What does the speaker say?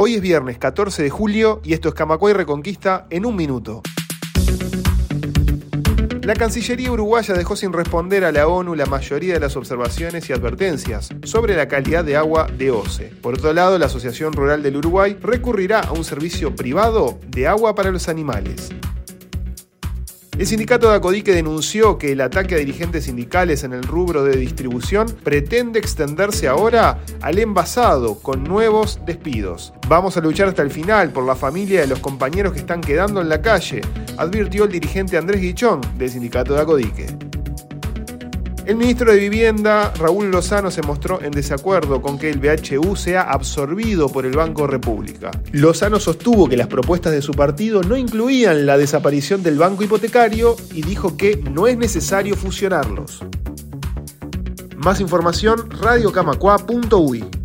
Hoy es viernes 14 de julio y esto es Camacuay Reconquista en un minuto. La Cancillería uruguaya dejó sin responder a la ONU la mayoría de las observaciones y advertencias sobre la calidad de agua de OCE. Por otro lado, la Asociación Rural del Uruguay recurrirá a un servicio privado de agua para los animales. El sindicato de Acodique denunció que el ataque a dirigentes sindicales en el rubro de distribución pretende extenderse ahora al envasado con nuevos despidos. Vamos a luchar hasta el final por la familia de los compañeros que están quedando en la calle, advirtió el dirigente Andrés Guichón del sindicato de Acodique. El ministro de Vivienda, Raúl Lozano, se mostró en desacuerdo con que el BHU sea absorbido por el Banco República. Lozano sostuvo que las propuestas de su partido no incluían la desaparición del banco hipotecario y dijo que no es necesario fusionarlos. Más información, radiocamacua.uy.